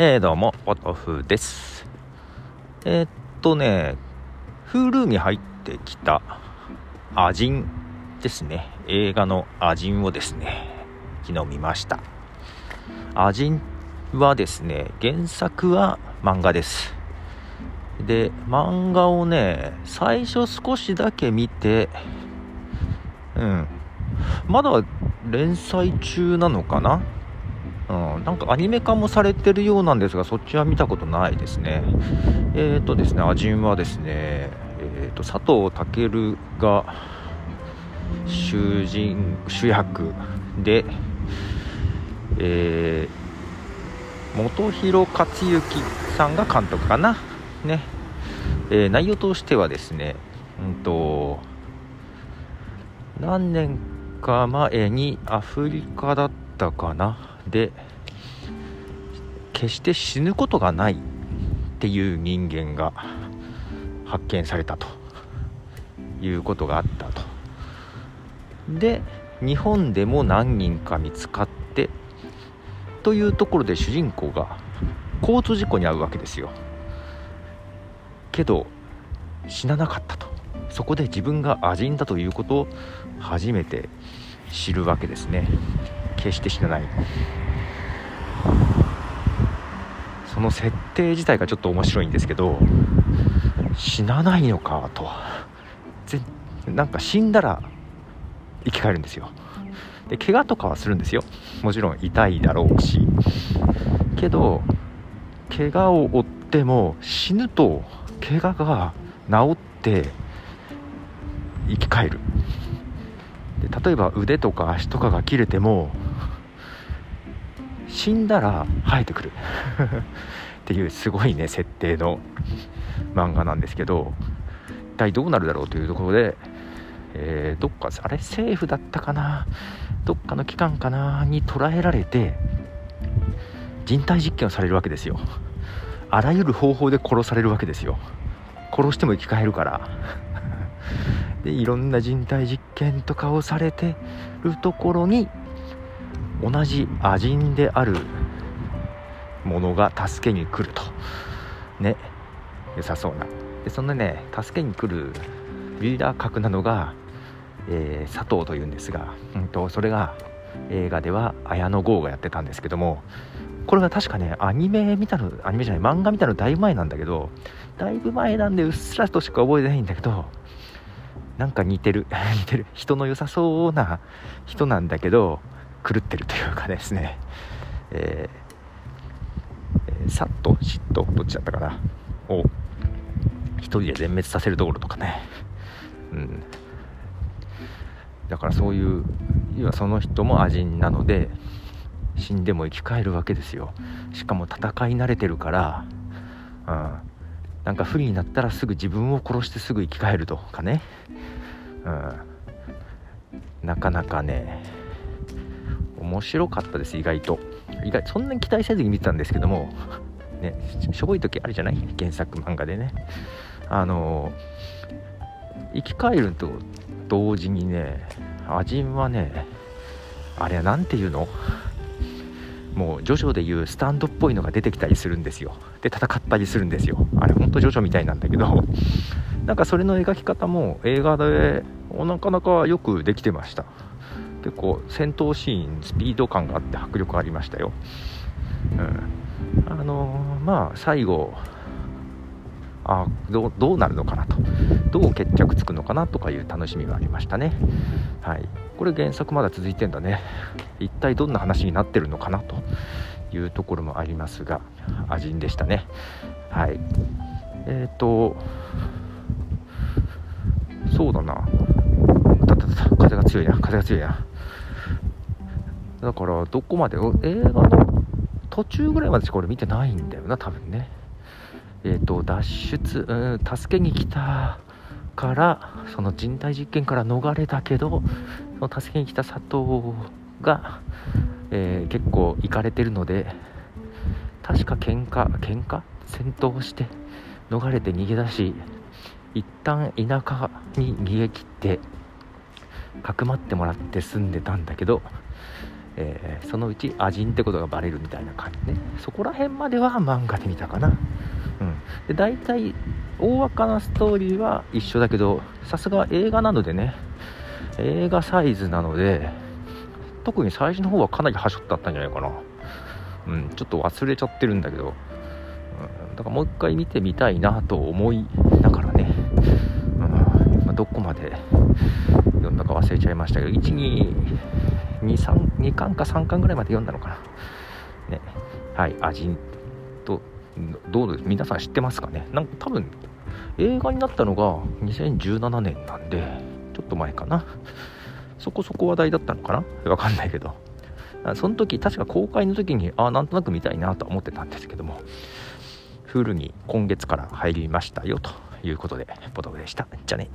えー、どうも、ポトフです。えー、っとね、Hulu に入ってきた、アジンですね。映画のアジンをですね、昨日見ました。アジンはですね、原作は漫画です。で、漫画をね、最初少しだけ見て、うん、まだ連載中なのかなうん、なんかアニメ化もされてるようなんですが、そっちは見たことないですね。えっ、ー、とですね、アジンはですね、えーと、佐藤健が主人主役で、えー、本広克行さんが監督かな？ね。えー、内容としてはですね、うんと、何年か前にアフリカだったかな？で決して死ぬことがないっていう人間が発見されたということがあったと。で日本でも何人か見つかってというところで主人公が交通事故に遭うわけですよ。けど死ななかったと。そこで自分がアジンだということを初めて知るわけですね。決して死なない。その設定自体がちょっと面白いんですけど死なないのかとぜなんか死んだら生き返るんですよ。で怪我とかはするんですよ。もちろん痛いだろうし。けど怪我を負っても死ぬと怪我が治って生き返る。で例えば腕とか足とかが切れても死んだら生えてくる。っていうすごいね設定の漫画なんですけど一体どうなるだろうというところで、えー、どっかあれ政府だったかな？どっかの機関かな？に捉えられて人体実験をされるわけですよ。あらゆる方法で殺されるわけですよ。殺しても生き返るから。でいろんな人体実験とかをされてるところに同じアジンであるものが助けに来ると。ね。良さそうな。でそんなね助けに来るリーダー格なのが、えー、佐藤というんですが、うんと、それが映画では綾野剛がやってたんですけどもこれが確かねアニメ見たのアニメじゃない漫画見たのだいぶ前なんだけどだいぶ前なんでうっすらとしか覚えてないんだけどなんか似てる。似てる。人の良さそうな人なんだけど狂ってるというかですね、えー、さっと嫉妬どっちだったかな。を一人で全滅させるところとかね、うん、だからそういう要はその人もアジンなので死んでも生き返るわけですよ。しかも戦い慣れてるから、うん、なんか不利になったらすぐ自分を殺してすぐ生き返るとかね、うん、なかなかね面白かったです意外と。意外そんなに期待せずに見てたんですけども。ねしょぼい時あるじゃない？原作漫画でね。あの生き返ると同時にねアジンはねあれは何て言うの？もうジョジョでいうスタンドっぽいのが出てきたりするんですよ。で戦ったりするんですよ。あれほんとジョジョみたいなんだけど。なんかそれの描き方も映画でなかなかよくできてました。結構戦闘シーンスピード感があって迫力ありましたよ、うん、あのー、まあ最後あどどうなるのかなと。どう決着つくのかなとかいう楽しみがありましたね。はい。これ原作まだ続いてんだね。一体どんな話になってるのかなというところもありますがアジンでしたね。はい。えっ、ー、とそうだな。風が強いな。風が強いな。だからどこまで映画の途中ぐらいまでしか俺見てないんだよな多分ね。えっ、ー、と脱出、うん、助けに来たからその人体実験から逃れたけどその助けに来た佐藤が、えー、結構行かれてるので確か喧嘩喧嘩？戦闘して逃れて逃げ出し一旦田舎に逃げ切ってかくまってもらって住んでたんだけどえー、そのうちアジンってことがバレるみたいな感じね。そこら辺までは漫画で見たかな、うん、で大体大枠なストーリーは一緒だけどさすが映画なのでね映画サイズなので特に最初の方はかなり端折ってあったんじゃないかな。うんちょっと忘れちゃってるんだけど、うん、だからもう一回見てみたいなと思いながらね、うんまあ、どこまで読んだか忘れちゃいましたけど122 2 2, 3 2巻か3巻ぐらいまで読んだのかな。ね。はい味とどうです皆さん知ってますかね。なんか多分映画になったのが2017年なんでちょっと前かな。そこそこ話題だったのかな。わかんないけど。その時確か公開の時にああなんとなく見たいなとは思ってたんですけども。フルに今月から入りましたよということでポトフでした。じゃね。